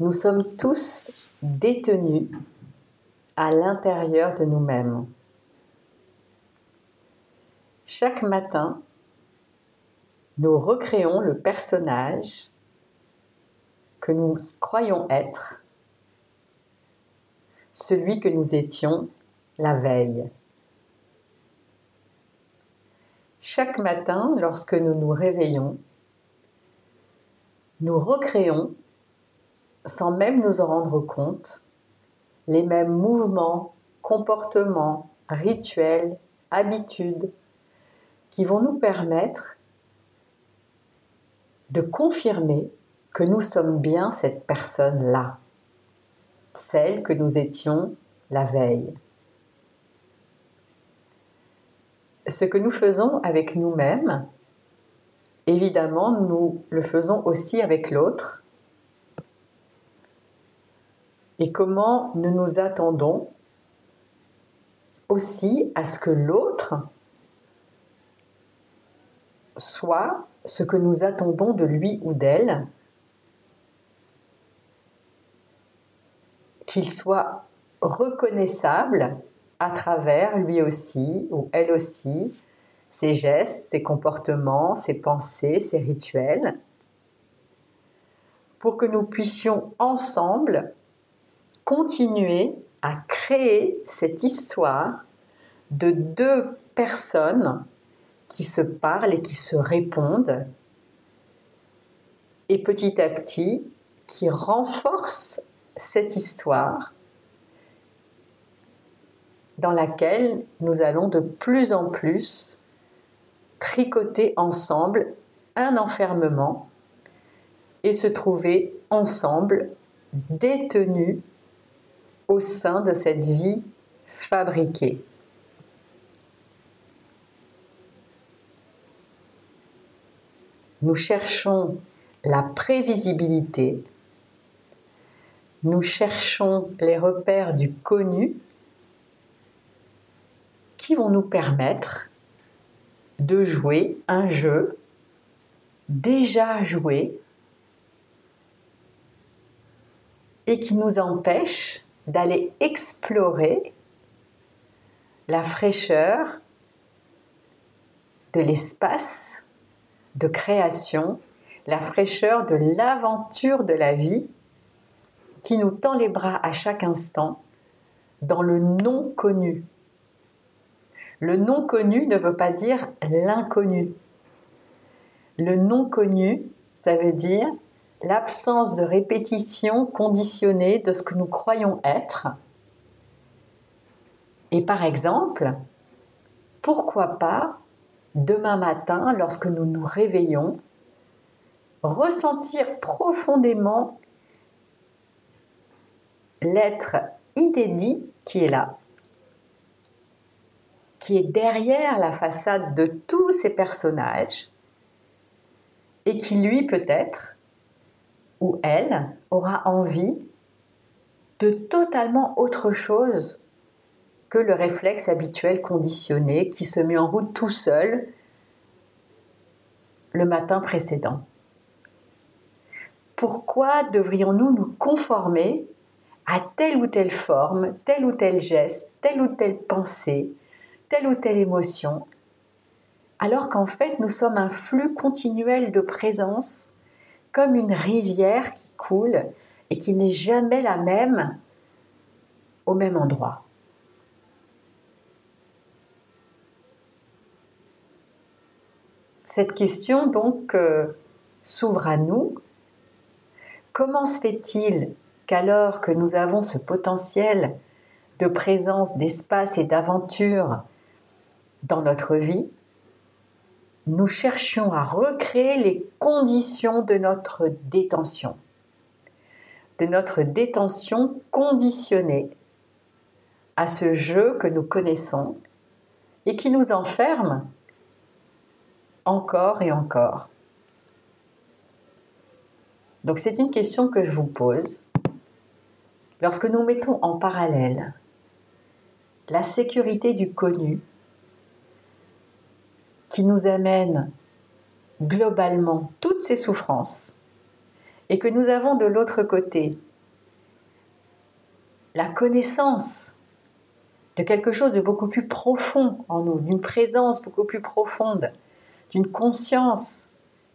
Nous sommes tous détenus à l'intérieur de nous-mêmes. Chaque matin, nous recréons le personnage que nous croyons être, celui que nous étions la veille. Chaque matin, lorsque nous nous réveillons, nous recréons, sans même nous en rendre compte, les mêmes mouvements, comportements, rituels, habitudes qui vont nous permettre de confirmer que nous sommes bien cette personne-là, celle que nous étions la veille. Ce que nous faisons avec nous-mêmes, évidemment, nous le faisons aussi avec l'autre. Et comment nous nous attendons aussi à ce que l'autre soit ce que nous attendons de lui ou d'elle, qu'il soit reconnaissable à travers lui aussi ou elle aussi ses gestes, ses comportements, ses pensées, ses rituels, pour que nous puissions ensemble continuer à créer cette histoire de deux personnes qui se parlent et qui se répondent, et petit à petit qui renforcent cette histoire dans laquelle nous allons de plus en plus tricoter ensemble un enfermement et se trouver ensemble détenus au sein de cette vie fabriquée. Nous cherchons la prévisibilité, nous cherchons les repères du connu qui vont nous permettre de jouer un jeu déjà joué et qui nous empêche d'aller explorer la fraîcheur de l'espace de création, la fraîcheur de l'aventure de la vie qui nous tend les bras à chaque instant dans le non connu. Le non connu ne veut pas dire l'inconnu. Le non connu, ça veut dire l'absence de répétition conditionnée de ce que nous croyons être. Et par exemple, pourquoi pas demain matin, lorsque nous nous réveillons, ressentir profondément l'être inédit qui est là, qui est derrière la façade de tous ces personnages, et qui lui peut-être, ou elle, aura envie de totalement autre chose que le réflexe habituel conditionné qui se met en route tout seul le matin précédent. Pourquoi devrions-nous nous conformer à telle ou telle forme, tel ou tel geste, telle ou telle pensée, telle ou telle émotion, alors qu'en fait nous sommes un flux continuel de présence, comme une rivière qui coule et qui n'est jamais la même au même endroit. Cette question donc euh, s'ouvre à nous. Comment se fait-il qu'alors que nous avons ce potentiel de présence, d'espace et d'aventure dans notre vie, nous cherchions à recréer les conditions de notre détention, de notre détention conditionnée à ce jeu que nous connaissons et qui nous enferme encore et encore. Donc c'est une question que je vous pose. Lorsque nous mettons en parallèle la sécurité du connu qui nous amène globalement toutes ces souffrances et que nous avons de l'autre côté la connaissance de quelque chose de beaucoup plus profond en nous, d'une présence beaucoup plus profonde, d'une conscience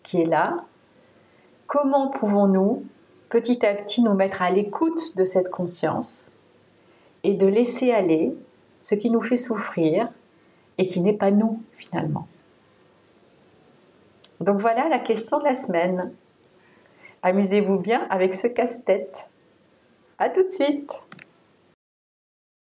qui est là, comment pouvons-nous petit à petit nous mettre à l'écoute de cette conscience et de laisser aller ce qui nous fait souffrir et qui n'est pas nous finalement? Donc voilà la question de la semaine. Amusez-vous bien avec ce casse-tête. À tout de suite